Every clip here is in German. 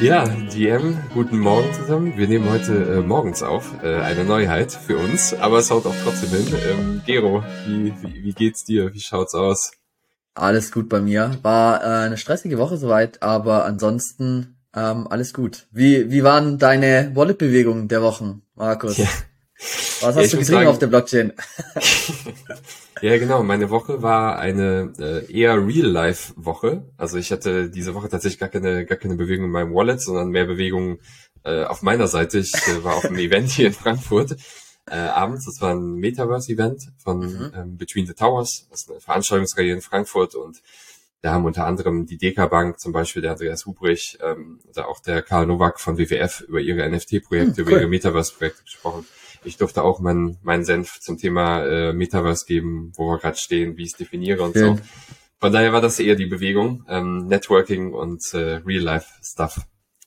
Ja, DM, guten Morgen zusammen. Wir nehmen heute äh, morgens auf, äh, eine Neuheit für uns, aber es haut auch trotzdem hin. Ähm, Gero, wie, wie, wie geht's dir? Wie schaut's aus? Alles gut bei mir. War äh, eine stressige Woche soweit, aber ansonsten ähm, alles gut. Wie, wie waren deine Wallet-Bewegungen der Wochen, Markus? Ja. Was hast ja, du getrieben auf der Blockchain? ja, genau. Meine Woche war eine äh, eher Real-Life-Woche. Also ich hatte diese Woche tatsächlich gar keine, gar keine Bewegung in meinem Wallet, sondern mehr Bewegung äh, auf meiner Seite. Ich äh, war auf einem Event hier in Frankfurt äh, abends. Das war ein Metaverse-Event von mhm. ähm, Between the Towers. Das ist eine Veranstaltungsreihe in Frankfurt und da haben unter anderem die DK Bank, zum Beispiel der Andreas Hubrich ähm, oder auch der Karl Nowak von WWF über ihre NFT-Projekte, mhm, cool. über ihre Metaverse-Projekte gesprochen ich durfte auch meinen mein Senf zum Thema äh, Metaverse geben, wo wir gerade stehen, wie ich es definiere und Schön. so. Von daher war das eher die Bewegung, ähm, Networking und äh, Real-Life-Stuff.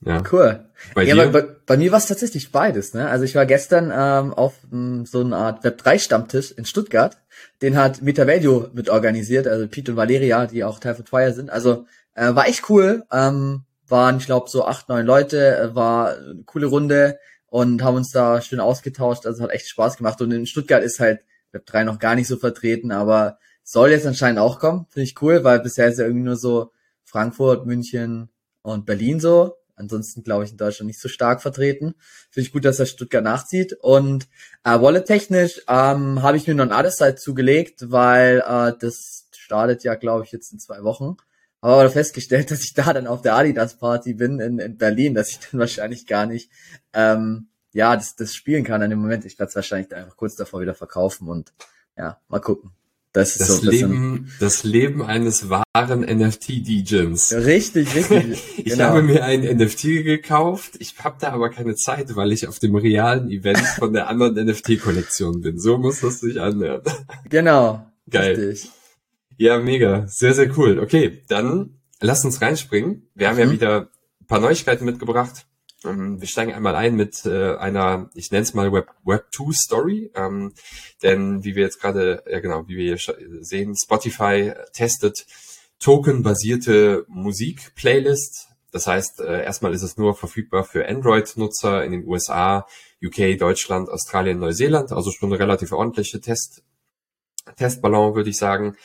Ja. Cool. Bei ja, dir? Bei, bei, mir war es tatsächlich beides. Ne? Also ich war gestern ähm, auf m, so einer Art Web3-Stammtisch in Stuttgart. Den hat MetaValue mit organisiert, also Pete und Valeria, die auch Teil von Fire sind. Also äh, war echt cool. Ähm, waren, ich glaube, so acht, neun Leute. Äh, war eine coole Runde und haben uns da schön ausgetauscht. Also hat echt Spaß gemacht. Und in Stuttgart ist halt Web 3 noch gar nicht so vertreten, aber soll jetzt anscheinend auch kommen. Finde ich cool, weil bisher ist ja irgendwie nur so Frankfurt, München und Berlin so. Ansonsten glaube ich in Deutschland nicht so stark vertreten. Finde ich gut, dass er Stuttgart nachzieht. Und äh, Wallet-technisch ähm, habe ich mir noch ein Otherside zugelegt, weil äh, das startet ja, glaube ich, jetzt in zwei Wochen. Aber festgestellt, dass ich da dann auf der Adidas Party bin in, in Berlin, dass ich dann wahrscheinlich gar nicht ähm, ja das, das spielen kann an dem Moment. Ich werde es wahrscheinlich dann einfach kurz davor wieder verkaufen und ja, mal gucken. Das, ist das so Leben, das Leben eines wahren NFT-DJs. Richtig, richtig. ich genau. habe mir ein NFT gekauft. Ich habe da aber keine Zeit, weil ich auf dem realen Event von der anderen NFT-Kollektion bin. So muss das sich anhören. Genau. Geil. Richtig. Ja, mega. Sehr, sehr cool. Okay, dann lass uns reinspringen. Wir haben mhm. ja wieder ein paar Neuigkeiten mitgebracht. Ähm, wir steigen einmal ein mit äh, einer, ich nenne es mal Web, Web 2 Story, ähm, denn wie wir jetzt gerade, ja genau, wie wir hier sehen, Spotify testet tokenbasierte Musik-Playlist. Das heißt, äh, erstmal ist es nur verfügbar für Android-Nutzer in den USA, UK, Deutschland, Australien, Neuseeland, also schon eine relativ ordentliche Test, Testballon, würde ich sagen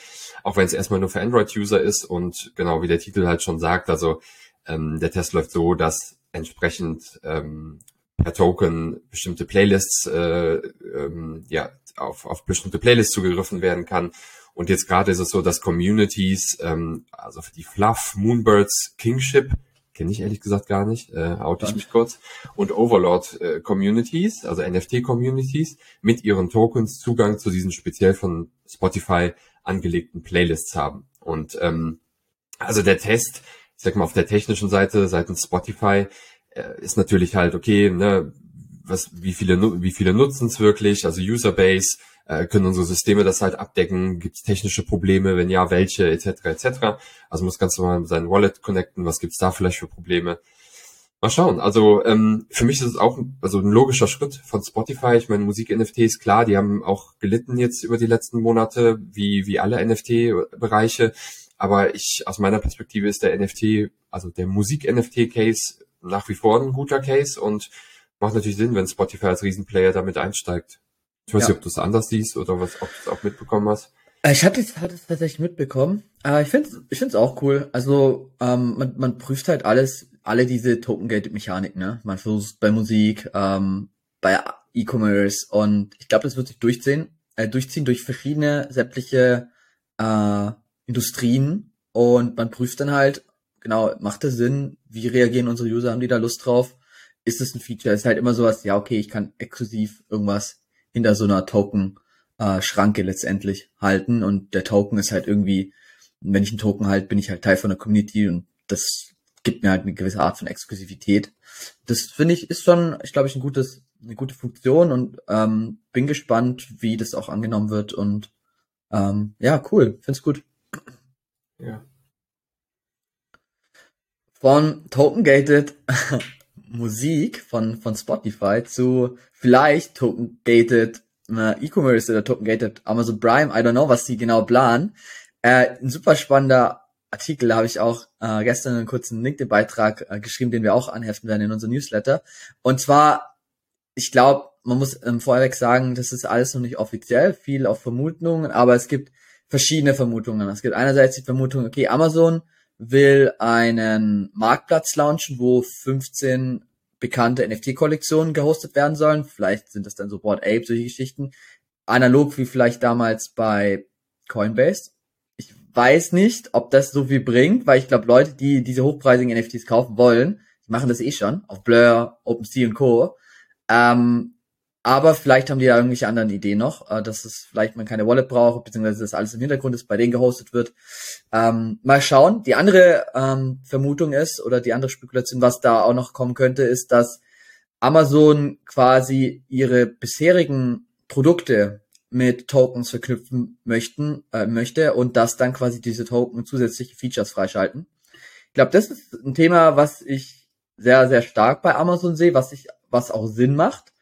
auch wenn es erstmal nur für Android-User ist und genau wie der Titel halt schon sagt, also ähm, der Test läuft so, dass entsprechend ähm, per Token bestimmte Playlists, äh, ähm, ja, auf, auf bestimmte Playlists zugegriffen werden kann. Und jetzt gerade ist es so, dass Communities, ähm, also für die Fluff, Moonbirds, Kingship, kenne ich ehrlich gesagt gar nicht, äh, oute ich mich kurz, und Overlord äh, Communities, also NFT Communities, mit ihren Tokens Zugang zu diesen speziell von Spotify angelegten Playlists haben. Und ähm, also der Test, ich sag mal auf der technischen Seite, seitens Spotify, äh, ist natürlich halt okay, ne, was, wie viele, wie viele nutzen es wirklich, also Userbase, äh, können unsere Systeme das halt abdecken, gibt es technische Probleme, wenn ja, welche, etc. etc. Also muss ganz normal sein Wallet connecten, was gibt's da vielleicht für Probleme. Mal schauen. Also ähm, für mich ist es auch also ein logischer Schritt von Spotify. Ich meine, Musik-NFTs, klar, die haben auch gelitten jetzt über die letzten Monate, wie, wie alle NFT-Bereiche. Aber ich, aus meiner Perspektive ist der NFT, also der Musik-NFT-Case nach wie vor ein guter Case und macht natürlich Sinn, wenn Spotify als Riesenplayer damit einsteigt. Ich weiß ja. nicht, ob du es anders siehst oder was, ob du es auch mitbekommen hast. Äh, ich hatte es tatsächlich mitbekommen. Aber ich finde ich finde es auch cool. Also ähm, man, man prüft halt alles alle diese Token-Gated-Mechanik, ne? Man versucht bei Musik, ähm, bei E-Commerce und ich glaube, das wird sich durchziehen, äh, durchziehen durch verschiedene sämtliche äh, Industrien und man prüft dann halt, genau, macht das Sinn, wie reagieren unsere User, haben die da Lust drauf? Ist das ein Feature? Ist halt immer sowas, ja, okay, ich kann exklusiv irgendwas hinter so einer Token-Schranke äh, letztendlich halten und der Token ist halt irgendwie, wenn ich einen Token halt, bin ich halt Teil von der Community und das gibt mir halt eine gewisse Art von Exklusivität. Das finde ich ist schon, ich glaube ich, ein gutes, eine gute Funktion und ähm, bin gespannt, wie das auch angenommen wird und ähm, ja, cool, find's gut. Ja. Von Token Gated Musik von, von Spotify zu vielleicht Token Gated äh, E-Commerce oder Token Gated Amazon Prime, I don't know, was die genau planen. Äh, ein super spannender Artikel, habe ich auch äh, gestern einen kurzen LinkedIn-Beitrag äh, geschrieben, den wir auch anheften werden in unserem Newsletter. Und zwar, ich glaube, man muss ähm, vorweg sagen, das ist alles noch nicht offiziell, viel auf Vermutungen, aber es gibt verschiedene Vermutungen. Es gibt einerseits die Vermutung, okay, Amazon will einen Marktplatz launchen, wo 15 bekannte NFT-Kollektionen gehostet werden sollen. Vielleicht sind das dann so Board Ape, solche Geschichten. Analog wie vielleicht damals bei Coinbase. Weiß nicht, ob das so viel bringt, weil ich glaube, Leute, die diese hochpreisigen NFTs kaufen wollen, die machen das eh schon auf Blur, OpenSea und Co. Ähm, aber vielleicht haben die ja irgendwelche anderen Ideen noch, äh, dass es vielleicht man keine Wallet braucht, beziehungsweise dass alles im Hintergrund ist, bei denen gehostet wird. Ähm, mal schauen. Die andere ähm, Vermutung ist, oder die andere Spekulation, was da auch noch kommen könnte, ist, dass Amazon quasi ihre bisherigen Produkte mit Tokens verknüpfen möchten, äh, möchte und dass dann quasi diese Token zusätzliche Features freischalten. Ich glaube, das ist ein Thema, was ich sehr, sehr stark bei Amazon sehe, was ich, was auch Sinn macht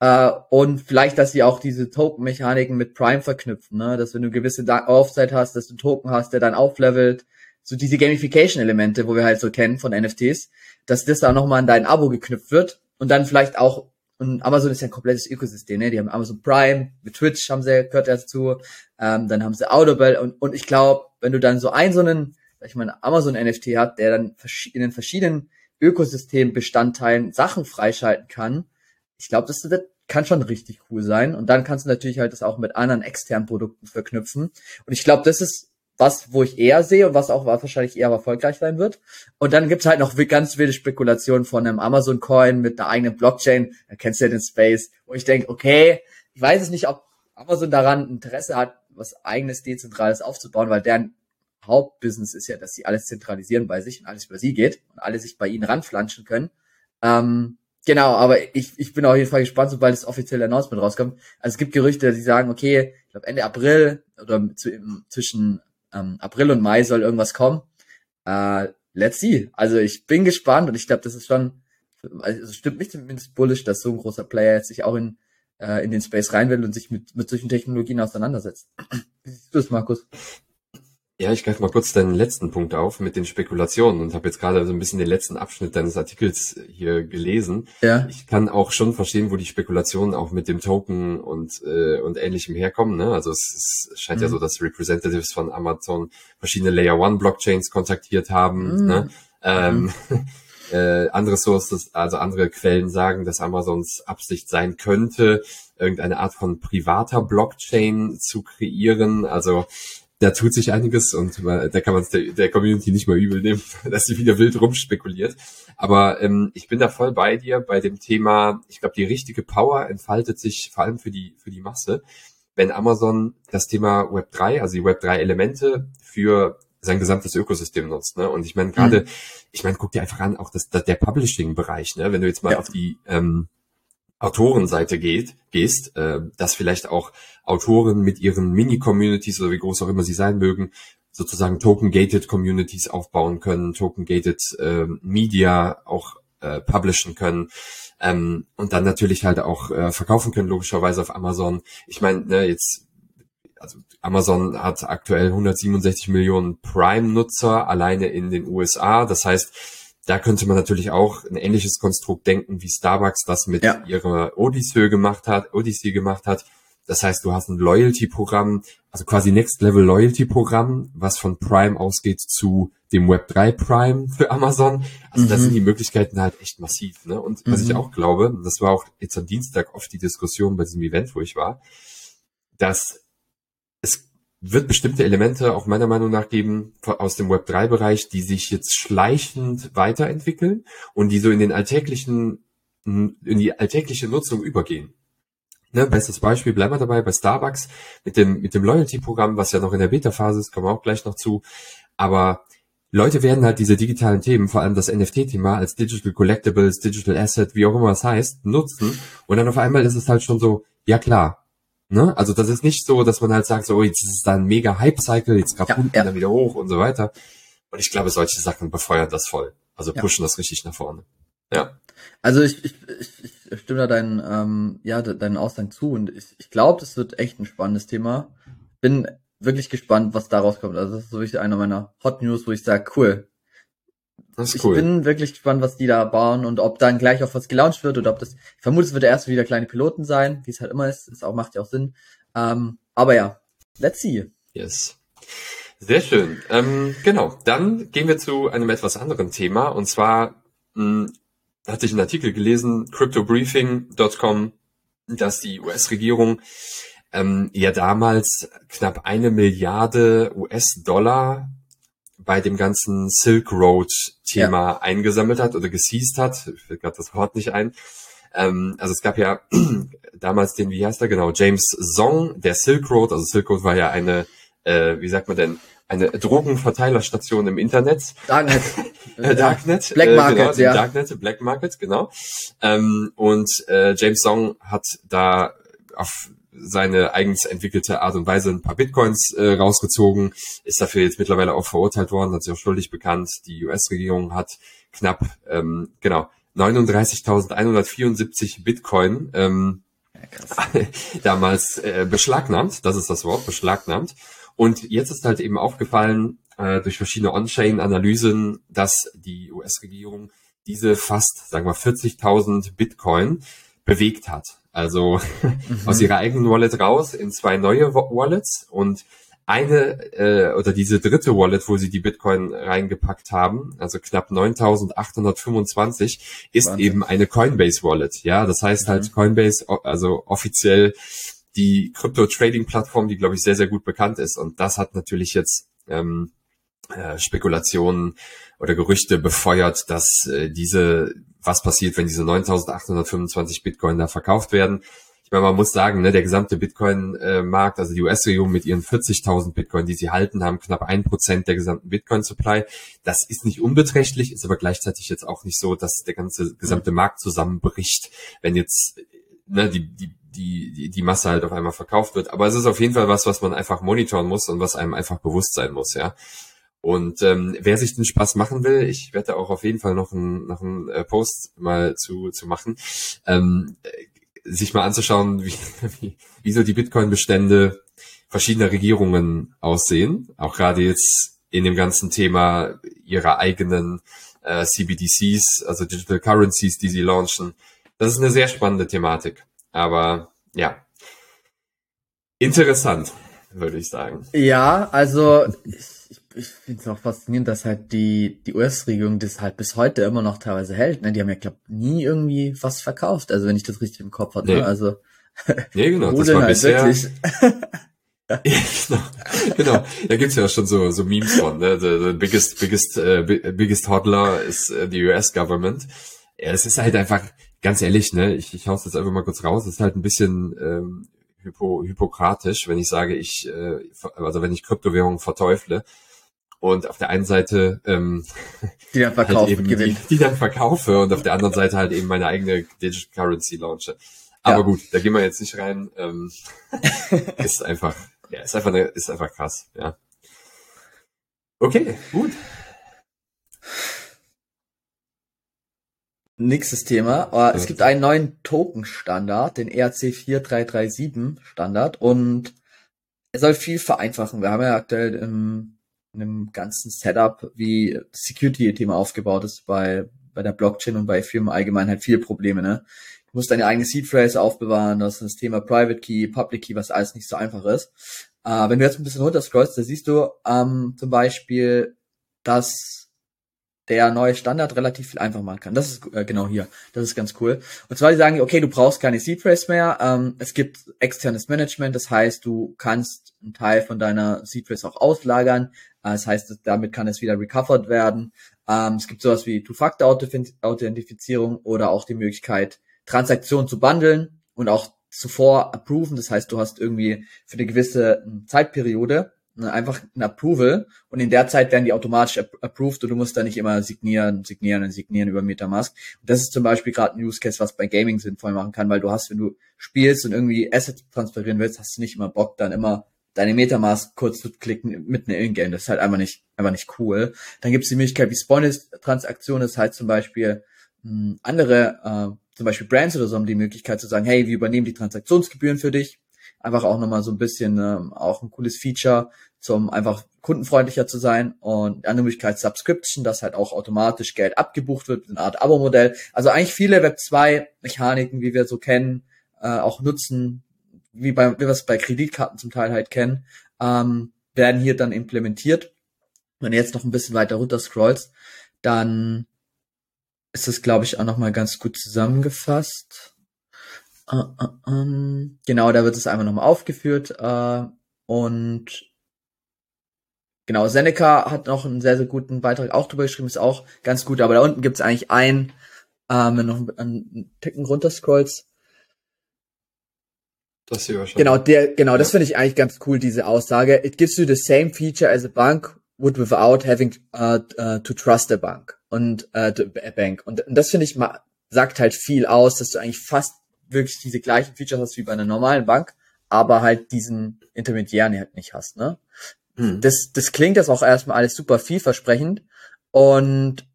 äh, und vielleicht, dass sie auch diese Token-Mechaniken mit Prime verknüpfen, ne? dass wenn du gewisse Aufzeit hast, dass du Token hast, der dann auflevelt, so diese Gamification-Elemente, wo wir halt so kennen von NFTs, dass das dann nochmal an dein Abo geknüpft wird und dann vielleicht auch, und Amazon ist ja ein komplettes Ökosystem, ne? die haben Amazon Prime, mit Twitch haben sie, gehört dazu, ähm, dann haben sie Audible und, und ich glaube, wenn du dann so einen, so einen, sag ich mal, Amazon-NFT hat, der dann in den verschiedenen Ökosystembestandteilen Sachen freischalten kann, ich glaube, das wird, kann schon richtig cool sein. Und dann kannst du natürlich halt das auch mit anderen externen Produkten verknüpfen. Und ich glaube, das ist was, wo ich eher sehe und was auch wahrscheinlich eher erfolgreich sein wird. Und dann gibt's halt noch ganz wilde Spekulationen von einem Amazon-Coin mit einer eigenen Blockchain. Da kennst du ja den Space, wo ich denke, okay, ich weiß es nicht, ob Amazon daran Interesse hat, was eigenes Dezentrales aufzubauen, weil deren Hauptbusiness ist ja, dass sie alles zentralisieren bei sich und alles über sie geht und alle sich bei ihnen ranflanschen können. Ähm, Genau, aber ich, ich bin auf jeden Fall gespannt, sobald das offizielle Announcement rauskommt. Also es gibt Gerüchte, die sagen, okay, ich glaube Ende April oder zwischen ähm, April und Mai soll irgendwas kommen. Äh, let's see. Also ich bin gespannt und ich glaube, das ist schon, also stimmt mich zumindest bullish, dass so ein großer Player jetzt sich auch in, äh, in den Space rein will und sich mit, mit solchen Technologien auseinandersetzt. Wie siehst du das, Markus? Ja, ich greife mal kurz deinen letzten Punkt auf mit den Spekulationen und habe jetzt gerade so ein bisschen den letzten Abschnitt deines Artikels hier gelesen. Ja. Ich kann auch schon verstehen, wo die Spekulationen auch mit dem Token und äh, und ähnlichem herkommen. Ne? Also es, es scheint mhm. ja so, dass Representatives von Amazon verschiedene Layer One Blockchains kontaktiert haben. Mhm. Ne? Ähm, mhm. äh, andere Sources, also andere Quellen sagen, dass Amazons Absicht sein könnte, irgendeine Art von privater Blockchain zu kreieren. Also da tut sich einiges und da kann man es der, der, Community nicht mal übel nehmen, dass sie wieder wild rumspekuliert. Aber ähm, ich bin da voll bei dir bei dem Thema, ich glaube, die richtige Power entfaltet sich vor allem für die, für die Masse, wenn Amazon das Thema Web 3, also die Web 3 Elemente für sein gesamtes Ökosystem nutzt. Ne? Und ich meine, gerade, mhm. ich meine, guck dir einfach an, auch das, das der Publishing-Bereich, ne? wenn du jetzt mal ja. auf die ähm, Autorenseite geht, gehst, äh, dass vielleicht auch Autoren mit ihren Mini-Communities oder wie groß auch immer sie sein mögen, sozusagen Token-Gated Communities aufbauen können, Token-Gated äh, Media auch äh, publishen können ähm, und dann natürlich halt auch äh, verkaufen können, logischerweise auf Amazon. Ich meine, ne, jetzt also Amazon hat aktuell 167 Millionen Prime-Nutzer alleine in den USA. Das heißt, da könnte man natürlich auch ein ähnliches Konstrukt denken, wie Starbucks das mit ja. ihrer Odyssey gemacht hat, Odyssey gemacht hat. Das heißt, du hast ein Loyalty-Programm, also quasi Next Level Loyalty-Programm, was von Prime ausgeht zu dem Web3 Prime für Amazon. Also mhm. da sind die Möglichkeiten halt echt massiv. Ne? Und was ich mhm. auch glaube, das war auch jetzt am Dienstag oft die Diskussion bei diesem Event, wo ich war, dass wird bestimmte Elemente auch meiner Meinung nach geben aus dem Web3-Bereich, die sich jetzt schleichend weiterentwickeln und die so in den alltäglichen, in die alltägliche Nutzung übergehen. Ne, bestes Beispiel, bleiben wir dabei bei Starbucks mit dem, mit dem Loyalty-Programm, was ja noch in der Beta-Phase ist, kommen wir auch gleich noch zu. Aber Leute werden halt diese digitalen Themen, vor allem das NFT-Thema als Digital Collectibles, Digital Asset, wie auch immer es heißt, nutzen. Und dann auf einmal ist es halt schon so, ja klar, Ne? Also das ist nicht so, dass man halt sagt, so oh, jetzt ist es da ein mega Hype-Cycle, jetzt gerade ja, unten, ja. dann wieder hoch und so weiter. Und ich glaube, solche Sachen befeuern das voll. Also pushen ja. das richtig nach vorne. Ja. Also ich, ich, ich, ich stimme da deinen, ähm, ja, deinen Aussagen zu und ich, ich glaube, das wird echt ein spannendes Thema. Bin wirklich gespannt, was daraus kommt. Also das ist so wirklich einer meiner Hot News, wo ich sage, cool. Das ist cool. Ich bin wirklich gespannt, was die da bauen und ob dann gleich auf was gelauncht wird oder ob das, ich vermute, es wird erst wieder kleine Piloten sein, wie es halt immer ist. Das auch, macht ja auch Sinn. Ähm, aber ja, let's see. Yes. Sehr schön. Ähm, genau, dann gehen wir zu einem etwas anderen Thema und zwar mh, hm, hatte ich einen Artikel gelesen, cryptobriefing.com, dass die US-Regierung ähm, ja damals knapp eine Milliarde US-Dollar bei dem ganzen Silk Road-Thema ja. eingesammelt hat oder geseized hat. Ich will gerade das Wort nicht ein. Ähm, also es gab ja damals den, wie heißt er genau, James Song, der Silk Road. Also Silk Road war ja eine, äh, wie sagt man denn, eine Drogenverteilerstation im Internet. Darknet. äh, Darknet. Black Market, äh, genau, ja. Darknet, Black Market, genau. Ähm, und äh, James Song hat da auf seine eigens entwickelte Art und Weise ein paar Bitcoins äh, rausgezogen, ist dafür jetzt mittlerweile auch verurteilt worden, hat sich auch schuldig bekannt. Die US-Regierung hat knapp, ähm, genau, 39.174 Bitcoin ähm, ja, damals äh, beschlagnahmt, das ist das Wort, beschlagnahmt. Und jetzt ist halt eben aufgefallen äh, durch verschiedene On-Chain-Analysen, dass die US-Regierung diese fast, sagen wir, 40.000 Bitcoin bewegt hat. Also mhm. aus ihrer eigenen Wallet raus in zwei neue Wallets und eine äh, oder diese dritte Wallet, wo sie die Bitcoin reingepackt haben, also knapp 9.825, ist Wahnsinn. eben eine Coinbase Wallet. Ja, das heißt halt mhm. Coinbase, also offiziell die Crypto-Trading-Plattform, die glaube ich sehr, sehr gut bekannt ist. Und das hat natürlich jetzt ähm, äh, Spekulationen oder Gerüchte befeuert, dass äh, diese was passiert, wenn diese 9.825 Bitcoin da verkauft werden. Ich meine, man muss sagen, ne, der gesamte Bitcoin-Markt, also die US-Regierung mit ihren 40.000 Bitcoin, die sie halten, haben knapp ein Prozent der gesamten Bitcoin-Supply. Das ist nicht unbeträchtlich, ist aber gleichzeitig jetzt auch nicht so, dass der ganze gesamte Markt zusammenbricht, wenn jetzt ne, die, die, die, die Masse halt auf einmal verkauft wird. Aber es ist auf jeden Fall was, was man einfach monitoren muss und was einem einfach bewusst sein muss, ja. Und ähm, wer sich den Spaß machen will, ich werde auch auf jeden Fall noch einen, noch einen äh, Post mal zu, zu machen, ähm, sich mal anzuschauen, wie, wie, wie so die Bitcoin-Bestände verschiedener Regierungen aussehen. Auch gerade jetzt in dem ganzen Thema ihrer eigenen äh, CBDCs, also Digital Currencies, die sie launchen. Das ist eine sehr spannende Thematik. Aber ja, interessant, würde ich sagen. Ja, also ich finde es auch faszinierend, dass halt die, die US-Regierung das halt bis heute immer noch teilweise hält. Ne? Die haben ja, glaube nie irgendwie was verkauft. Also wenn ich das richtig im Kopf hatte. Ne? Nee. Ne? Also nee, genau. Das war halt bisher, wirklich. ja, genau. genau. Da gibt's ja schon so, so Memes von. Ne? The, the biggest, biggest, uh, biggest hodler is uh, the US government. Ja, es ist halt einfach, ganz ehrlich, ne, ich, ich hau's jetzt einfach mal kurz raus, es ist halt ein bisschen ähm, hypo, hypokratisch, wenn ich sage, ich, äh, also wenn ich Kryptowährungen verteufle und auf der einen Seite ähm, die dann verkaufe halt eben die, die, dann verkaufe und auf der anderen Seite halt eben meine eigene Digital Currency launche. Aber ja. gut, da gehen wir jetzt nicht rein. Ähm, ist einfach, ja, ist einfach, ist einfach krass, ja. Okay, gut. Nächstes Thema. Uh, es gibt einen neuen Token-Standard, den ERC 4337 Standard und er soll viel vereinfachen. Wir haben ja aktuell im einem ganzen Setup, wie Security-Thema aufgebaut ist bei, bei der Blockchain und bei Firmen allgemein halt viele Probleme, ne? Du musst deine eigene Seed Phrase aufbewahren, das ist das Thema Private Key, Public Key, was alles nicht so einfach ist. Äh, wenn du jetzt ein bisschen runter scrollst, da siehst du ähm, zum Beispiel, dass der neue Standard relativ viel einfacher machen kann. Das ist äh, genau hier. Das ist ganz cool. Und zwar die sagen, okay, du brauchst keine Seed Phrase mehr. Ähm, es gibt externes Management, das heißt, du kannst einen Teil von deiner Seed Phrase auch auslagern. Äh, das heißt, damit kann es wieder recovered werden. Ähm, es gibt sowas wie Two-Factor-Authentifizierung oder auch die Möglichkeit, Transaktionen zu bundeln und auch zuvor approven. Das heißt, du hast irgendwie für eine gewisse Zeitperiode Ne, einfach ein Approval und in der Zeit werden die automatisch approved und du musst da nicht immer signieren, signieren und signieren über Metamask. Und das ist zum Beispiel gerade ein Use Case, was bei Gaming sinnvoll machen kann, weil du hast, wenn du spielst und irgendwie Assets transferieren willst, hast du nicht immer Bock, dann immer deine Metamask kurz zu klicken mitten im Ingame. Das ist halt einfach nicht, einfach nicht cool. Dann gibt es die Möglichkeit wie Spoilers-Transaktionen, das heißt zum Beispiel, mh, hm, andere, äh, zum Beispiel Brands oder so haben die Möglichkeit zu sagen, hey, wir übernehmen die Transaktionsgebühren für dich. Einfach auch nochmal so ein bisschen ähm, auch ein cooles Feature, zum einfach kundenfreundlicher zu sein und andere Möglichkeit Subscription, dass halt auch automatisch Geld abgebucht wird, eine Art Abo-Modell. Also eigentlich viele Web 2 Mechaniken, wie wir so kennen, äh, auch nutzen, wie, bei, wie wir es bei Kreditkarten zum Teil halt kennen, ähm, werden hier dann implementiert. Wenn du jetzt noch ein bisschen weiter runter scrollst, dann ist das, glaube ich, auch nochmal ganz gut zusammengefasst. Uh, uh, um, genau, da wird es einmal nochmal aufgeführt. Uh, und genau, Seneca hat noch einen sehr, sehr guten Beitrag auch drüber geschrieben, ist auch ganz gut. Aber da unten gibt es eigentlich ein, ähm, wenn du noch einen Ticken runter scrollst, das hier wahrscheinlich. Genau, der, genau, ja. das finde ich eigentlich ganz cool, diese Aussage. It gives you the same feature as a bank would without having uh, uh, to trust a bank und uh, a bank. Und, und das finde ich mal, sagt halt viel aus, dass du eigentlich fast wirklich diese gleichen Features hast wie bei einer normalen Bank, aber halt diesen Intermediären halt nicht hast, ne? Hm. Das, das klingt jetzt auch erstmal alles super vielversprechend und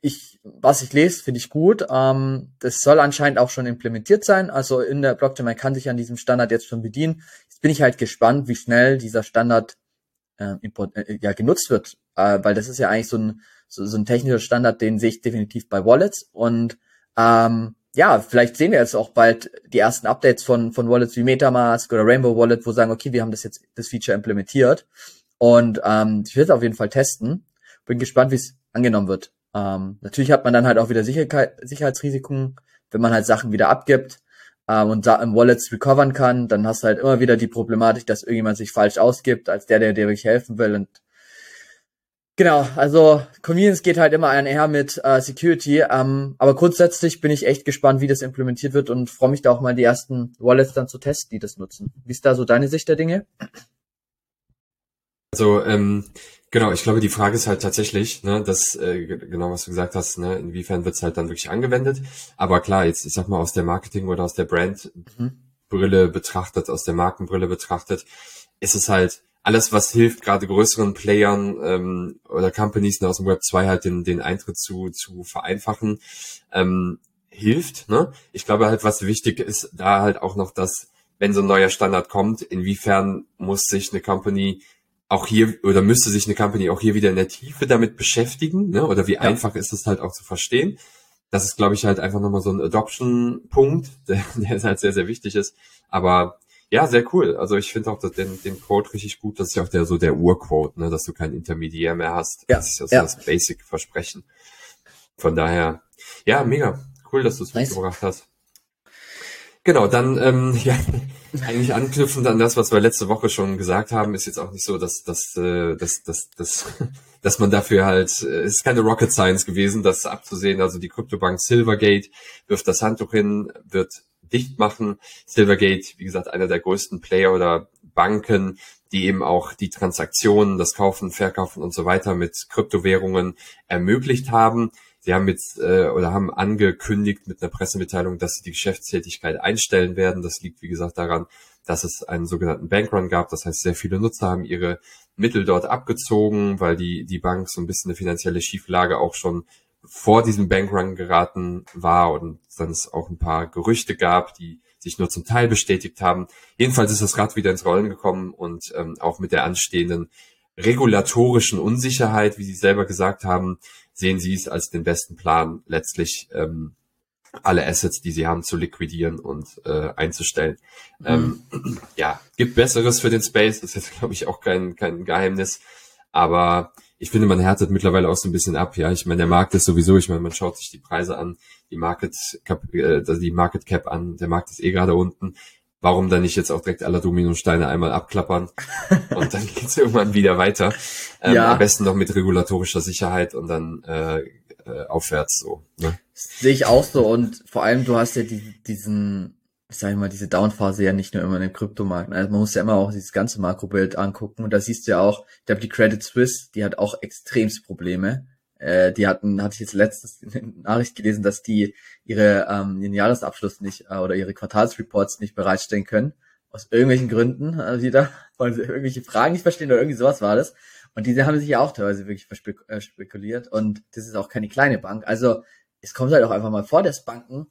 ich, was ich lese, finde ich gut. Ähm, das soll anscheinend auch schon implementiert sein. Also in der Blockchain, man kann sich an diesem Standard jetzt schon bedienen. Jetzt bin ich halt gespannt, wie schnell dieser Standard äh, import, äh, ja, genutzt wird. Äh, weil das ist ja eigentlich so ein, so, so ein technischer Standard, den sehe ich definitiv bei Wallets. Und ähm, ja, vielleicht sehen wir jetzt auch bald die ersten Updates von, von Wallets wie Metamask oder Rainbow Wallet, wo sagen, okay, wir haben das jetzt, das Feature implementiert. Und ähm, ich will es auf jeden Fall testen. Bin gespannt, wie es angenommen wird. Ähm, natürlich hat man dann halt auch wieder Sicherheit, Sicherheitsrisiken, wenn man halt Sachen wieder abgibt ähm, und da im Wallets recovern kann, dann hast du halt immer wieder die Problematik, dass irgendjemand sich falsch ausgibt, als der, der dir wirklich helfen will. Und genau, also Convenience geht halt immer einher mit äh, Security. Ähm, aber grundsätzlich bin ich echt gespannt, wie das implementiert wird und freue mich da auch mal die ersten Wallets dann zu testen, die das nutzen. Wie ist da so deine Sicht der Dinge? Also ähm, Genau, ich glaube, die Frage ist halt tatsächlich, ne, das, äh, genau was du gesagt hast, ne, inwiefern wird's halt dann wirklich angewendet. Aber klar, jetzt, ich sag mal, aus der Marketing- oder aus der Brand-Brille mhm. betrachtet, aus der Markenbrille betrachtet, ist es halt alles, was hilft, gerade größeren Playern ähm, oder Companies aus dem Web 2 halt den, den Eintritt zu, zu vereinfachen, ähm, hilft. Ne? Ich glaube halt, was wichtig ist, da halt auch noch das, wenn so ein neuer Standard kommt, inwiefern muss sich eine Company auch hier oder müsste sich eine Company auch hier wieder in der Tiefe damit beschäftigen, ne? Oder wie ja. einfach ist es halt auch zu verstehen. Das ist, glaube ich, halt einfach nochmal so ein Adoption-Punkt, der, der halt sehr, sehr wichtig ist. Aber ja, sehr cool. Also ich finde auch den, den Quote richtig gut. Das ist ja auch der so der Urquote, ne, dass du kein Intermediär mehr hast. Ja. Das ist ja so ja. das Basic-Versprechen. Von daher, ja, mega. Cool, dass du es nice. mitgebracht hast. Genau, dann ähm, ja, eigentlich anknüpfend an das, was wir letzte Woche schon gesagt haben, ist jetzt auch nicht so, dass, dass, äh, dass, dass, dass, dass man dafür halt, äh, es ist keine Rocket Science gewesen, das abzusehen. Also die Kryptobank Silvergate wirft das Handtuch hin, wird dicht machen. Silvergate, wie gesagt, einer der größten Player oder Banken, die eben auch die Transaktionen, das Kaufen, Verkaufen und so weiter mit Kryptowährungen ermöglicht haben. Sie haben jetzt äh, oder haben angekündigt mit einer Pressemitteilung, dass sie die Geschäftstätigkeit einstellen werden. Das liegt, wie gesagt, daran, dass es einen sogenannten Bankrun gab. Das heißt, sehr viele Nutzer haben ihre Mittel dort abgezogen, weil die, die Bank so ein bisschen eine finanzielle Schieflage auch schon vor diesem Bankrun geraten war und dann es auch ein paar Gerüchte gab, die sich nur zum Teil bestätigt haben. Jedenfalls ist das Rad wieder ins Rollen gekommen und ähm, auch mit der anstehenden regulatorischen Unsicherheit, wie Sie selber gesagt haben, sehen Sie es als den besten Plan, letztlich ähm, alle Assets, die Sie haben, zu liquidieren und äh, einzustellen. Mhm. Ähm, ja, gibt Besseres für den Space, das ist jetzt, glaube ich, auch kein, kein Geheimnis. Aber ich finde, man härtet mittlerweile auch so ein bisschen ab. Ja, ich meine, der Markt ist sowieso, ich meine, man schaut sich die Preise an, die Market Cap, äh, die Market Cap an, der Markt ist eh gerade unten warum dann nicht jetzt auch direkt alle Dominosteine einmal abklappern und dann geht's irgendwann wieder weiter. Ähm, ja. Am besten noch mit regulatorischer Sicherheit und dann äh, äh, aufwärts so. Ne? Sehe ich auch so und vor allem du hast ja die, diesen, ich sage mal, diese Downphase ja nicht nur immer in den Kryptomarkt. Also man muss ja immer auch dieses ganze Makrobild angucken und da siehst du ja auch, ich glaube die Credit Suisse, die hat auch extremst Probleme äh, die hatten, hatte ich jetzt letztens in der Nachricht gelesen, dass die ihre ähm, ihren Jahresabschluss nicht äh, oder ihre Quartalsreports nicht bereitstellen können. Aus irgendwelchen Gründen äh, wieder, weil sie irgendwelche Fragen nicht verstehen oder irgendwie sowas war das. Und diese haben sich ja auch teilweise wirklich verspekuliert. Und das ist auch keine kleine Bank. Also es kommt halt auch einfach mal vor, dass Banken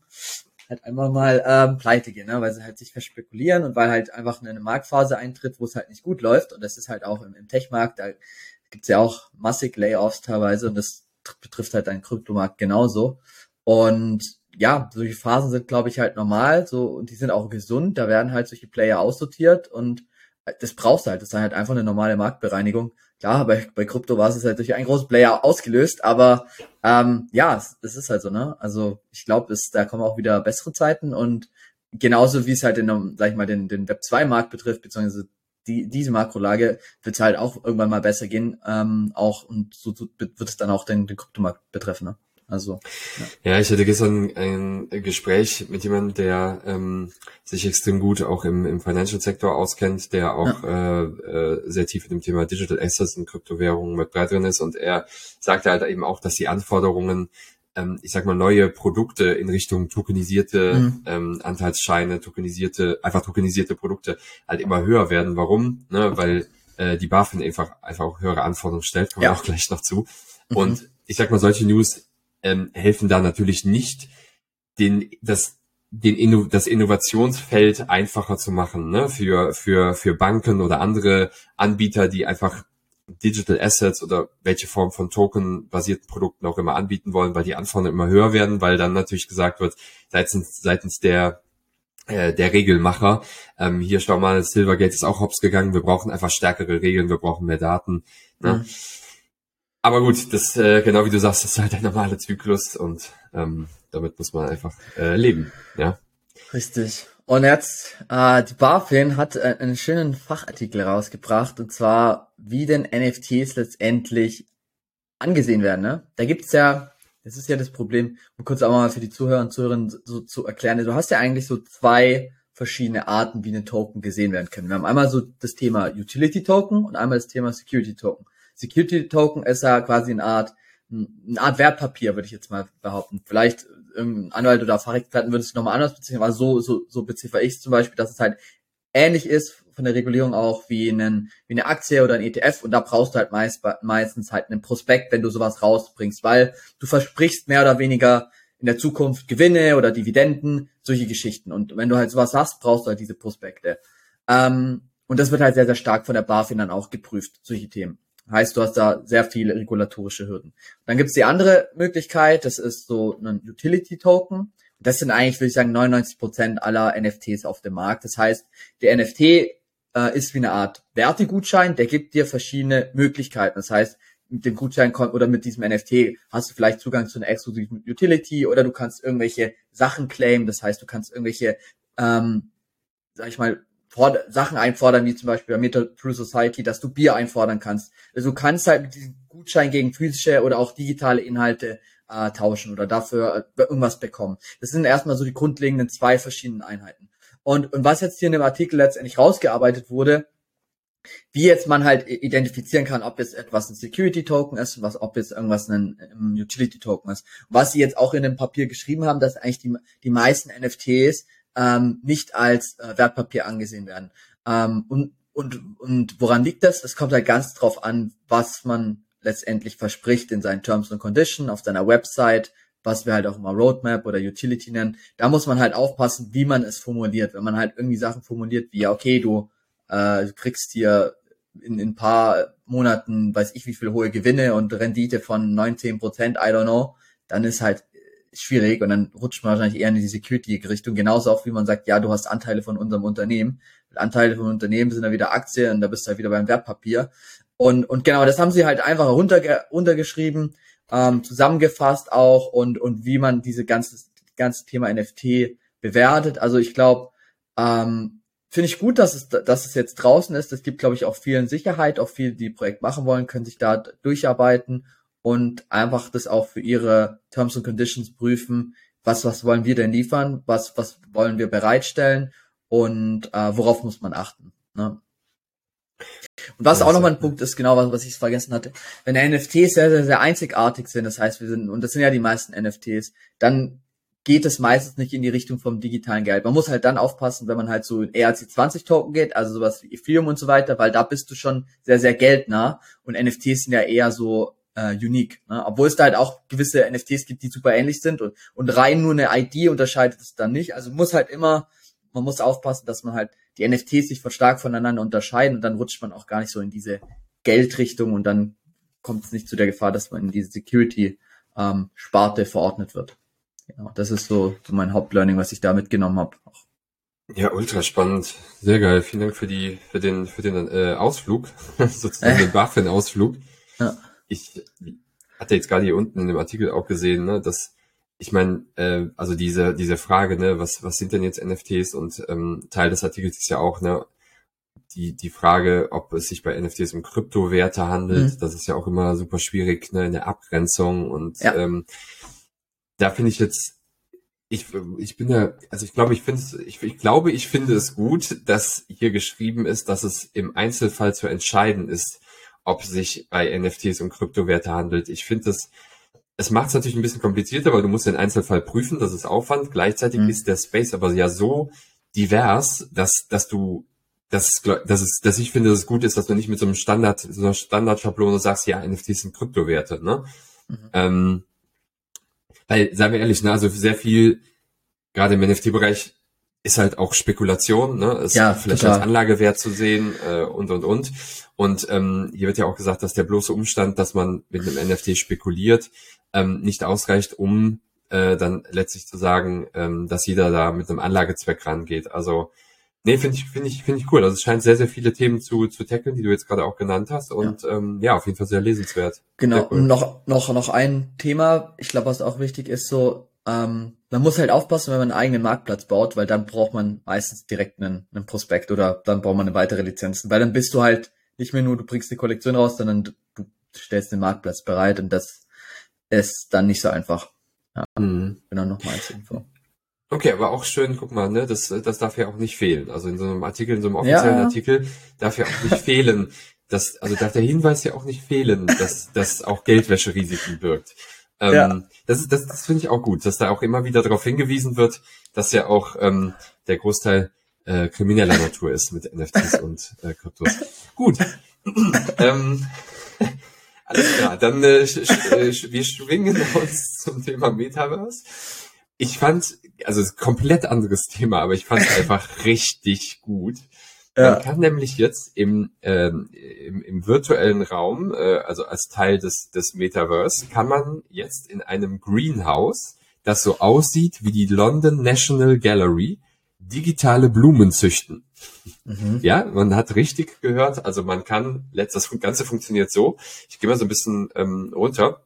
halt einfach mal ähm, pleite gehen, ne? weil sie halt sich verspekulieren und weil halt einfach eine Marktphase eintritt, wo es halt nicht gut läuft. Und das ist halt auch im, im Tech-Markt, da gibt's ja auch massig Layoffs teilweise und das betrifft halt deinen Kryptomarkt genauso. Und ja, solche Phasen sind, glaube ich, halt normal, so, und die sind auch gesund, da werden halt solche Player aussortiert und das brauchst du halt, das ist halt einfach eine normale Marktbereinigung. Klar, bei, bei Krypto war es halt durch einen großen Player ausgelöst, aber ähm, ja, es, es ist halt so, ne? Also ich glaube, da kommen auch wieder bessere Zeiten und genauso wie es halt in, sag ich mal, den, den Web 2 Markt betrifft, beziehungsweise die, diese Makrolage wird halt auch irgendwann mal besser gehen, ähm, auch und so, so wird es dann auch den, den Kryptomarkt betreffen, ne? Also ja. ja, ich hatte gestern ein Gespräch mit jemandem, der ähm, sich extrem gut auch im, im Financial Sektor auskennt, der auch ja. äh, äh, sehr tief in dem Thema Digital Assets und Kryptowährungen mit breit drin ist und er sagte halt eben auch, dass die Anforderungen ähm, ich sag mal, neue Produkte in Richtung tokenisierte mhm. ähm, Anteilsscheine, tokenisierte, einfach tokenisierte Produkte halt immer höher werden. Warum? Ne, weil äh, die BaFin einfach, einfach auch höhere Anforderungen stellt, kommen ja. wir auch gleich noch zu. Mhm. Und ich sag mal, solche News ähm, helfen da natürlich nicht, den, das, den Inno, das Innovationsfeld einfacher zu machen, ne? für, für, für Banken oder andere Anbieter, die einfach Digital Assets oder welche Form von Token-basierten Produkten auch immer anbieten wollen, weil die Anforderungen immer höher werden, weil dann natürlich gesagt wird, seitens, seitens der äh, der Regelmacher. Ähm, hier schau mal, Silvergate ist auch hops gegangen. Wir brauchen einfach stärkere Regeln, wir brauchen mehr Daten. Ne? Mhm. Aber gut, das äh, genau wie du sagst, das ist halt der normale Zyklus und ähm, damit muss man einfach äh, leben. Ja. Richtig. Und jetzt, äh, die BaFin hat äh, einen schönen Fachartikel rausgebracht, und zwar, wie denn NFTs letztendlich angesehen werden. Ne? Da gibt's ja, das ist ja das Problem, um kurz auch mal für die Zuhörer und Zuhörerinnen so zu erklären, du hast ja eigentlich so zwei verschiedene Arten, wie ein Token gesehen werden können. Wir haben einmal so das Thema Utility Token und einmal das Thema Security Token. Security Token ist ja quasi eine Art, eine Art Wertpapier, würde ich jetzt mal behaupten. Vielleicht irgendein Anwalt oder Fachexperten würde es nochmal anders beziffern, aber so, so, so beziffer ich es zum Beispiel, dass es halt ähnlich ist von der Regulierung auch wie, einen, wie eine Aktie oder ein ETF und da brauchst du halt meist, meistens halt einen Prospekt, wenn du sowas rausbringst, weil du versprichst mehr oder weniger in der Zukunft Gewinne oder Dividenden, solche Geschichten. Und wenn du halt sowas hast, brauchst du halt diese Prospekte. Ähm, und das wird halt sehr, sehr stark von der BaFin dann auch geprüft, solche Themen. Heißt, du hast da sehr viele regulatorische Hürden. Dann gibt es die andere Möglichkeit, das ist so ein Utility Token. Das sind eigentlich, würde ich sagen, 99 Prozent aller NFTs auf dem Markt. Das heißt, der NFT äh, ist wie eine Art Wertegutschein, der gibt dir verschiedene Möglichkeiten. Das heißt, mit dem Gutschein oder mit diesem NFT hast du vielleicht Zugang zu einer exklusiven Utility oder du kannst irgendwelche Sachen claimen. Das heißt, du kannst irgendwelche, ähm, sag ich mal, Sachen einfordern, wie zum Beispiel bei Meta True Society, dass du Bier einfordern kannst. Also du kannst halt mit diesem Gutschein gegen physische oder auch digitale Inhalte äh, tauschen oder dafür äh, irgendwas bekommen. Das sind erstmal so die grundlegenden zwei verschiedenen Einheiten. Und, und was jetzt hier in dem Artikel letztendlich rausgearbeitet wurde, wie jetzt man halt identifizieren kann, ob jetzt etwas ein Security Token ist, was, ob jetzt irgendwas ein, ein Utility Token ist. Was sie jetzt auch in dem Papier geschrieben haben, dass eigentlich die, die meisten NFTs ähm, nicht als äh, Wertpapier angesehen werden. Ähm, und, und, und woran liegt das? Es kommt halt ganz drauf an, was man letztendlich verspricht in seinen Terms and Conditions, auf seiner Website, was wir halt auch immer Roadmap oder Utility nennen. Da muss man halt aufpassen, wie man es formuliert. Wenn man halt irgendwie Sachen formuliert wie, ja, okay, du, äh, du kriegst hier in, in ein paar Monaten, weiß ich wie viel hohe Gewinne und Rendite von 19 Prozent, I don't know, dann ist halt schwierig und dann rutscht man wahrscheinlich eher in die Security-Richtung. Genauso auch wie man sagt, ja, du hast Anteile von unserem Unternehmen. Anteile von Unternehmen sind dann wieder Aktien und da bist du halt wieder beim Wertpapier. Und, und genau, das haben sie halt einfach runterge runtergeschrieben, ähm, zusammengefasst auch und, und wie man diese ganze, ganze Thema NFT bewertet. Also ich glaube, ähm, finde ich gut, dass es, dass es jetzt draußen ist. Es gibt, glaube ich, auch vielen Sicherheit, auch viele, die Projekt machen wollen, können sich da durcharbeiten und einfach das auch für ihre Terms and Conditions prüfen. Was, was wollen wir denn liefern? Was, was wollen wir bereitstellen? Und äh, worauf muss man achten? Ne? Und was auch nochmal ein Punkt ist, genau was, was ich vergessen hatte, wenn NFTs sehr, sehr, sehr einzigartig sind, das heißt, wir sind, und das sind ja die meisten NFTs, dann geht es meistens nicht in die Richtung vom digitalen Geld. Man muss halt dann aufpassen, wenn man halt so in ERC20 Token geht, also sowas wie Ethereum und so weiter, weil da bist du schon sehr, sehr geldnah und NFTs sind ja eher so äh, unique. Ne? Obwohl es da halt auch gewisse NFTs gibt, die super ähnlich sind und, und rein nur eine ID unterscheidet es dann nicht. Also muss halt immer, man muss aufpassen, dass man halt die NFTs sich stark voneinander unterscheiden und dann rutscht man auch gar nicht so in diese Geldrichtung und dann kommt es nicht zu der Gefahr, dass man in diese Security-Sparte ähm, verordnet wird. Genau, das ist so, so mein Hauptlearning, was ich da mitgenommen habe. Ja, ultra spannend. Sehr geil. Vielen Dank für die, für den, für den äh, Ausflug, sozusagen den BaFin-Ausflug. Ja. Ich hatte jetzt gerade hier unten in dem Artikel auch gesehen, ne, dass ich meine, äh, also diese diese Frage, ne, was was sind denn jetzt NFTs und ähm, Teil des Artikels ist ja auch, ne, die die Frage, ob es sich bei NFTs um Kryptowerte handelt. Mhm. Das ist ja auch immer super schwierig, ne, in der Abgrenzung und ja. ähm, da finde ich jetzt ich, ich bin ja, also ich glaube, ich finde ich, ich glaube, ich finde es gut, dass hier geschrieben ist, dass es im Einzelfall zu entscheiden ist, ob sich bei NFTs um Kryptowerte handelt. Ich finde das, es macht es natürlich ein bisschen komplizierter, weil du musst den Einzelfall prüfen, das ist Aufwand. Gleichzeitig mhm. ist der Space aber ja so divers, dass, dass du, dass, dass, es, dass ich finde, dass es gut ist, dass du nicht mit so einem Standard, so einer Standardschablone sagst, ja, NFTs sind Kryptowerte, ne? Mhm. Ähm, weil, seien wir ehrlich, ne, also sehr viel, gerade im NFT-Bereich, ist halt auch Spekulation, ne? Ist ja, vielleicht total. als Anlagewert zu sehen äh, und und und. Und ähm, hier wird ja auch gesagt, dass der bloße Umstand, dass man mit einem NFT spekuliert, ähm, nicht ausreicht, um äh, dann letztlich zu sagen, ähm, dass jeder da mit einem Anlagezweck rangeht. Also nee, finde ich finde ich finde ich cool. Also es scheint sehr sehr viele Themen zu zu tackeln, die du jetzt gerade auch genannt hast und ja. Ähm, ja auf jeden Fall sehr lesenswert. Genau. Cool. Und noch noch noch ein Thema, ich glaube, was auch wichtig ist, so ähm, man muss halt aufpassen, wenn man einen eigenen Marktplatz baut, weil dann braucht man meistens direkt einen, einen Prospekt oder dann braucht man eine weitere Lizenzen, weil dann bist du halt nicht mehr nur, du bringst die Kollektion raus, sondern du, du stellst den Marktplatz bereit und das ist dann nicht so einfach. Ja, mhm. genau noch mal als Info. Okay, aber auch schön, guck mal, ne, das, das darf ja auch nicht fehlen. Also in so einem Artikel, in so einem offiziellen ja. Artikel darf ja auch nicht fehlen, dass, also darf der Hinweis ja auch nicht fehlen, dass das auch Geldwäscherisiken birgt. Ähm, ja. Das, das, das finde ich auch gut, dass da auch immer wieder darauf hingewiesen wird, dass ja auch ähm, der Großteil äh, krimineller Natur ist mit NFTs und äh, Kryptos. Gut. ähm, alles klar, dann äh, sch, äh, wir schwingen uns zum Thema Metaverse. Ich fand, also komplett anderes Thema, aber ich fand es einfach richtig gut. Ja. Man kann nämlich jetzt im, ähm, im, im virtuellen Raum, äh, also als Teil des, des Metaverse, kann man jetzt in einem Greenhouse, das so aussieht wie die London National Gallery, digitale Blumen züchten. Mhm. Ja, man hat richtig gehört, also man kann, das Ganze funktioniert so, ich gehe mal so ein bisschen ähm, runter,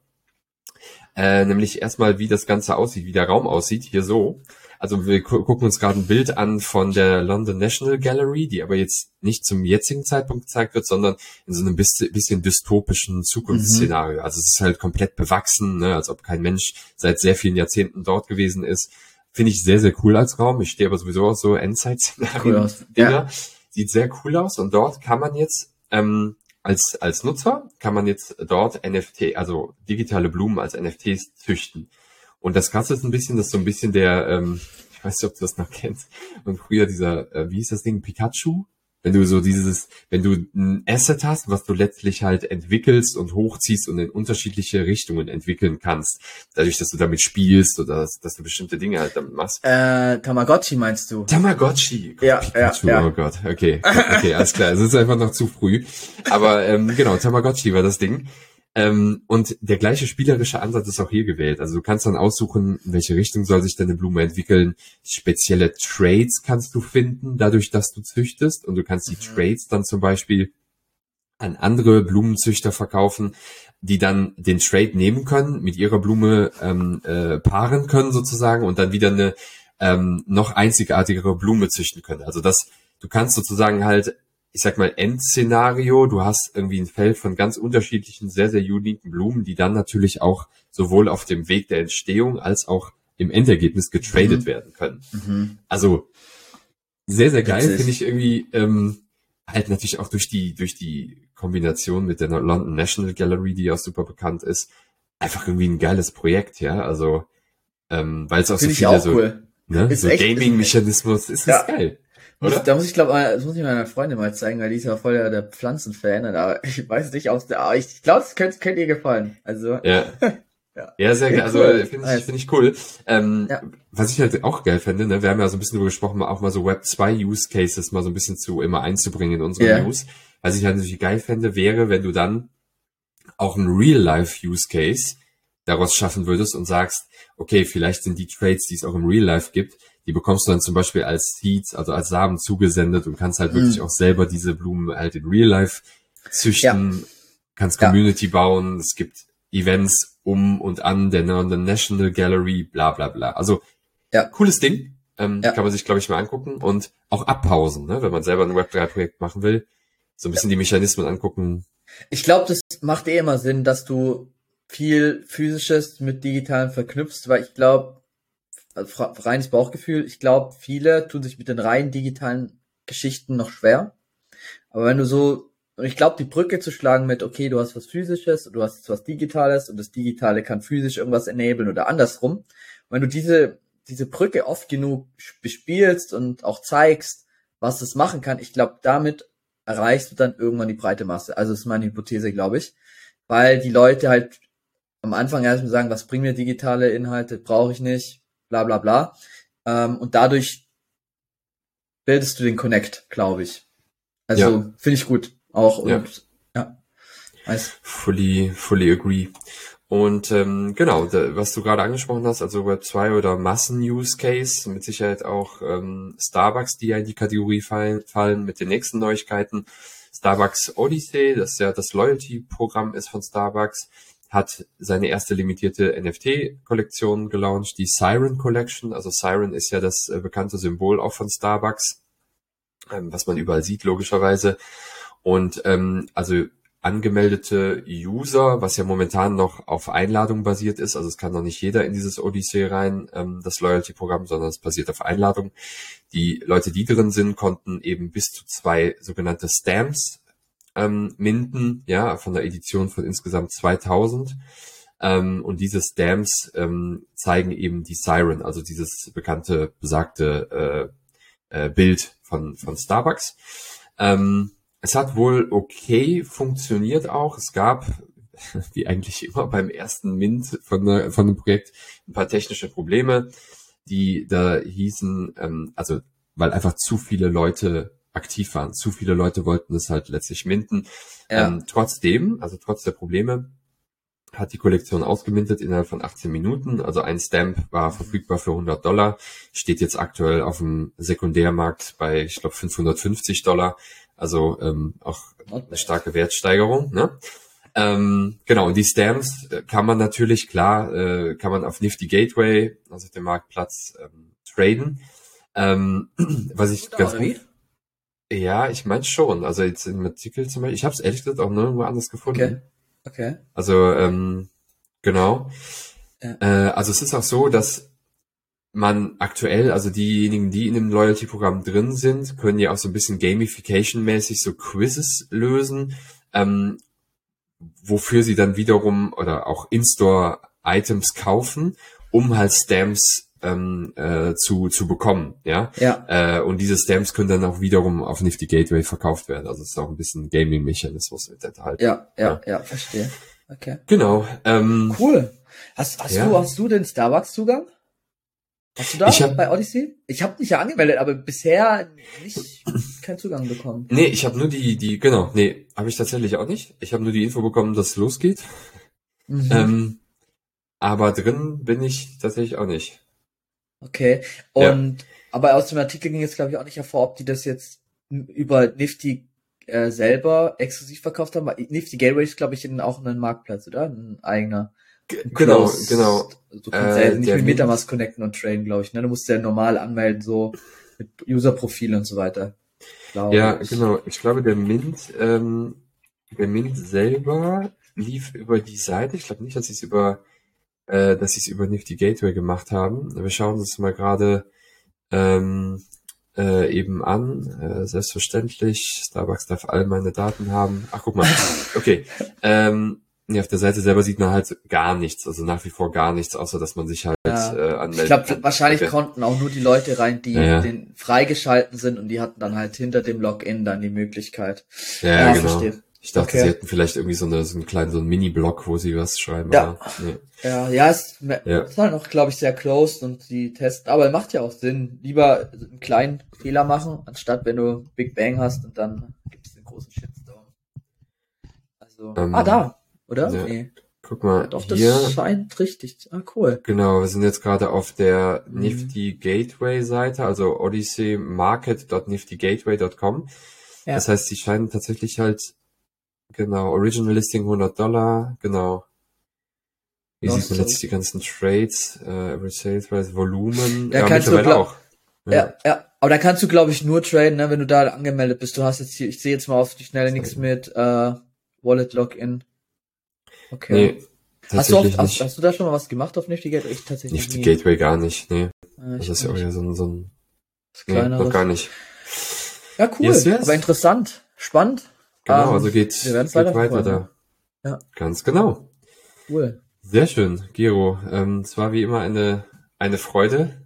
äh, nämlich erstmal, wie das Ganze aussieht, wie der Raum aussieht, hier so. Also wir gu gucken uns gerade ein Bild an von der London National Gallery, die aber jetzt nicht zum jetzigen Zeitpunkt gezeigt wird, sondern in so einem bisschen, bisschen dystopischen Zukunftsszenario. Mhm. Also es ist halt komplett bewachsen, ne, als ob kein Mensch seit sehr vielen Jahrzehnten dort gewesen ist. Finde ich sehr, sehr cool als Raum. Ich stehe aber sowieso auf so Endzeit-Szenarien. Cool ja. Sieht sehr cool aus und dort kann man jetzt ähm, als, als Nutzer kann man jetzt dort NFT, also digitale Blumen als NFTs züchten. Und das Krasse ist ein bisschen, dass so ein bisschen der, ähm, ich weiß nicht, ob du das noch kennst, und früher dieser, äh, wie ist das Ding, Pikachu? Wenn du so dieses, wenn du ein Asset hast, was du letztlich halt entwickelst und hochziehst und in unterschiedliche Richtungen entwickeln kannst, dadurch, dass du damit spielst oder dass, dass du bestimmte Dinge halt damit machst. Äh, Tamagotchi meinst du? Tamagotchi. Ja, Pikachu, ja, ja. Oh Gott, okay, okay, alles klar. Es ist einfach noch zu früh. Aber ähm, genau, Tamagotchi war das Ding. Ähm, und der gleiche spielerische Ansatz ist auch hier gewählt. Also du kannst dann aussuchen, in welche Richtung soll sich deine Blume entwickeln. Spezielle Trades kannst du finden, dadurch, dass du züchtest. Und du kannst die mhm. Trades dann zum Beispiel an andere Blumenzüchter verkaufen, die dann den Trade nehmen können, mit ihrer Blume ähm, äh, paaren können sozusagen und dann wieder eine ähm, noch einzigartigere Blume züchten können. Also das, du kannst sozusagen halt ich sag mal, Endszenario. Du hast irgendwie ein Feld von ganz unterschiedlichen, sehr, sehr uniken Blumen, die dann natürlich auch sowohl auf dem Weg der Entstehung als auch im Endergebnis getradet mhm. werden können. Mhm. Also sehr, sehr geil, finde ich irgendwie, ähm, halt natürlich auch durch die, durch die Kombination mit der London National Gallery, die auch super bekannt ist, einfach irgendwie ein geiles Projekt, ja. Also, ähm, weil es auch Find so viele so, cool. ne, so Gaming-Mechanismus ist, ist ja. geil. Oder? Da muss ich glaube, das muss ich meiner Freundin mal zeigen, weil die ist ja voll der Pflanzenfan. Aber ich weiß nicht, aus der, ich glaube, es könnte, könnte ihr gefallen. Also. Ja. Ja, ja sehr geil. Also cool. finde ich, find ich cool. Ähm, ja. Was ich halt auch geil fände, ne, wir haben ja so ein bisschen darüber gesprochen, auch mal so Web 2 Use Cases mal so ein bisschen zu immer einzubringen in unsere yeah. News. Was ich halt natürlich geil fände, wäre, wenn du dann auch ein Real-Life-Use-Case daraus schaffen würdest und sagst, okay, vielleicht sind die Trades, die es auch im Real Life gibt, die bekommst du dann zum Beispiel als Seeds, also als Samen zugesendet und kannst halt mhm. wirklich auch selber diese Blumen halt in Real Life züchten, ja. kannst Community ja. bauen, es gibt Events um und an der, National Gallery, bla bla bla. Also ja. cooles Ding. Ähm, ja. Kann man sich, glaube ich, mal angucken und auch abpausen, ne? wenn man selber ein Web3-Projekt machen will. So ein bisschen die Mechanismen angucken. Ich glaube, das macht eh immer Sinn, dass du viel physisches mit digitalen verknüpfst, weil ich glaube, reines Bauchgefühl, ich glaube, viele tun sich mit den rein digitalen Geschichten noch schwer. Aber wenn du so, ich glaube, die Brücke zu schlagen mit, okay, du hast was physisches, du hast jetzt was Digitales und das Digitale kann physisch irgendwas enablen oder andersrum. wenn du diese, diese Brücke oft genug bespielst und auch zeigst, was es machen kann, ich glaube, damit erreichst du dann irgendwann die breite Masse. Also das ist meine Hypothese, glaube ich. Weil die Leute halt am Anfang erstmal sagen, was bringen mir digitale Inhalte, brauche ich nicht, bla bla bla. Ähm, und dadurch bildest du den Connect, glaube ich. Also ja. finde ich gut. Auch und ja. ja. Nice. Fully, fully agree. Und ähm, genau, da, was du gerade angesprochen hast, also Web 2 oder Massen-Use-Case, mit Sicherheit auch ähm, Starbucks, die ja in die Kategorie fallen, fallen mit den nächsten Neuigkeiten. Starbucks Odyssey, das ja das Loyalty-Programm ist von Starbucks, hat seine erste limitierte NFT-Kollektion gelauncht, die Siren Collection. Also Siren ist ja das äh, bekannte Symbol auch von Starbucks, ähm, was man überall sieht, logischerweise. Und ähm, also angemeldete User, was ja momentan noch auf Einladung basiert ist, also es kann noch nicht jeder in dieses Odyssey rein, ähm, das Loyalty-Programm, sondern es basiert auf Einladung. Die Leute, die drin sind, konnten eben bis zu zwei sogenannte Stamps ähm, minden, ja, von der Edition von insgesamt 2000. Ähm, und diese Stamps ähm, zeigen eben die Siren, also dieses bekannte, besagte äh, äh, Bild von, von Starbucks. Ähm, es hat wohl okay funktioniert auch. Es gab, wie eigentlich immer beim ersten Mint von, von dem Projekt, ein paar technische Probleme, die da hießen, ähm, also weil einfach zu viele Leute aktiv waren. Zu viele Leute wollten es halt letztlich minten. Ja. Ähm, trotzdem, also trotz der Probleme, hat die Kollektion ausgemintet innerhalb von 18 Minuten. Also ein Stamp war verfügbar für 100 Dollar, steht jetzt aktuell auf dem Sekundärmarkt bei, ich glaube, 550 Dollar. Also ähm, auch eine starke Wertsteigerung. Ne? Ähm, genau, und die Stamps äh, kann man natürlich, klar, äh, kann man auf Nifty Gateway, also dem Marktplatz, ähm, traden. Ähm, was ich ganz gut, ja, ich meine schon. Also jetzt im Artikel zum Beispiel, ich habe es ehrlich gesagt auch nirgendwo anders gefunden. Okay. Okay. Also, ähm, genau. Ja. Äh, also es ist auch so, dass man aktuell, also diejenigen, die in dem Loyalty-Programm drin sind, können ja auch so ein bisschen Gamification-mäßig so Quizzes lösen, ähm, wofür sie dann wiederum oder auch In-Store-Items kaufen, um halt Stamps ähm, äh, zu, zu bekommen, ja. ja. Äh, und diese Stamps können dann auch wiederum auf Nifty Gateway verkauft werden. Also es ist auch ein bisschen Gaming-Mechanismus enthalten. Ja, ja, ja, ja, verstehe. Okay. Genau. Ähm, cool. Hast, hast ja. du hast du den Starbucks-Zugang? Hast du da ich hab, bei Odyssey? Ich habe mich ja angemeldet, aber bisher nicht keinen Zugang bekommen. Nee, ich habe nur die, die, genau, nee, habe ich tatsächlich auch nicht. Ich habe nur die Info bekommen, dass es losgeht. Mhm. Ähm, aber drin bin ich tatsächlich auch nicht. Okay. Und ja. aber aus dem Artikel ging jetzt, glaube ich, auch nicht hervor, ob die das jetzt über Nifty äh, selber exklusiv verkauft haben. Nifty Gateway ist, glaube ich, auch ein Marktplatz, oder? Ein eigener. Genau, genau. Du kannst äh, ja nicht mit Metamask connecten und traden, glaube ich. Ne? Du musst ja normal anmelden, so mit User-Profil und so weiter. Ja, ich. genau. Ich glaube, der Mint, ähm, der Mint selber lief über die Seite. Ich glaube nicht, dass sie es über, äh, dass sie es über Nifty Gateway gemacht haben. Wir schauen uns mal gerade ähm, äh, eben an. Äh, selbstverständlich. Starbucks darf all meine Daten haben. Ach, guck mal. Okay. ähm, ja, auf der Seite selber sieht man halt gar nichts, also nach wie vor gar nichts, außer dass man sich halt ja. äh, anmeldet. Ich glaube, wahrscheinlich okay. konnten auch nur die Leute rein, die ja, den freigeschalten sind und die hatten dann halt hinter dem Login dann die Möglichkeit. Ja, genau. Verstehe. Ich dachte, okay. sie hätten vielleicht irgendwie so, eine, so einen kleinen, so einen Mini-Blog, wo sie was schreiben. Ja, nee. ja, ja, es ja. ist halt noch, glaube ich, sehr closed und die testen, aber macht ja auch Sinn. Lieber einen kleinen Fehler machen, anstatt wenn du Big Bang hast und dann gibt es den großen Shitstorm. Also, ähm, ah, da, oder? Ja. Nee. Guck mal, Doch, hier. das scheint richtig. Ah, cool. Genau, wir sind jetzt gerade auf der mhm. Nifty Gateway Seite, also odysseymarket.niftygateway.com. Ja. Das heißt, sie scheinen tatsächlich halt Genau, Original Listing 100 Dollar, genau. Wie sieht man jetzt die ganzen Trades, äh, Average Sales Price, Volumen, da ja, mittlerweile auch. Ja. ja, ja, aber da kannst du, glaube ich, nur traden, ne, wenn du da angemeldet bist. Du hast jetzt hier, ich sehe jetzt mal auf die Schnelle nichts mit äh, Wallet Login. Okay. Nee, hast du, auf, hast, hast, du da schon mal was gemacht auf Nifty Gateway? Ich tatsächlich Nifty nie. Gateway gar nicht, nee. Ja, das ist ja auch ja so ein, so ein nee, noch gar nicht. Ja, cool, yes, yes. aber interessant, spannend. Genau, um, also geht, geht weiter, weiter da. Ja. Ganz genau. Cool. Sehr schön, Gero. Ähm, es war wie immer eine, eine Freude.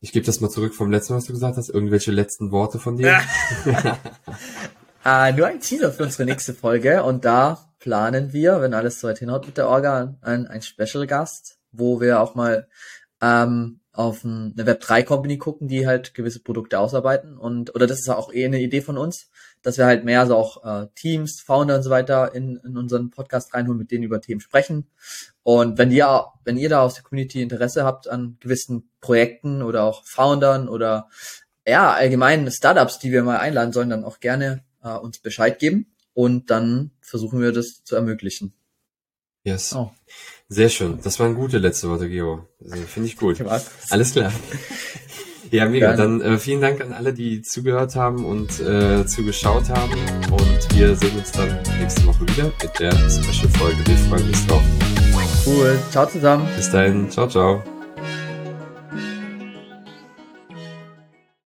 Ich gebe das mal zurück vom letzten Mal, was du gesagt hast. Irgendwelche letzten Worte von dir? äh, nur ein Teaser für unsere nächste Folge. Und da planen wir, wenn alles soweit hinhaut mit der Orga, ein, ein Special-Gast, wo wir auch mal ähm, auf eine Web3-Company gucken, die halt gewisse Produkte ausarbeiten. Und oder das ist auch eh eine Idee von uns, dass wir halt mehr so auch äh, Teams, Founder und so weiter in, in unseren Podcast reinholen, mit denen über Themen sprechen. Und wenn ihr, wenn ihr da aus der Community Interesse habt an gewissen Projekten oder auch Foundern oder ja, allgemein Startups, die wir mal einladen sollen, dann auch gerne äh, uns Bescheid geben und dann versuchen wir das zu ermöglichen. Yes. Oh. Sehr schön. Das waren gute letzte Worte, Geo. Also, Finde ich gut. Alles klar. Ja, mega. Dann äh, vielen Dank an alle, die zugehört haben und äh, zugeschaut haben. Und wir sehen uns dann nächste Woche wieder mit der Special-Folge. Wir freuen uns drauf. Cool. Ciao zusammen. Bis dahin. Ciao, ciao.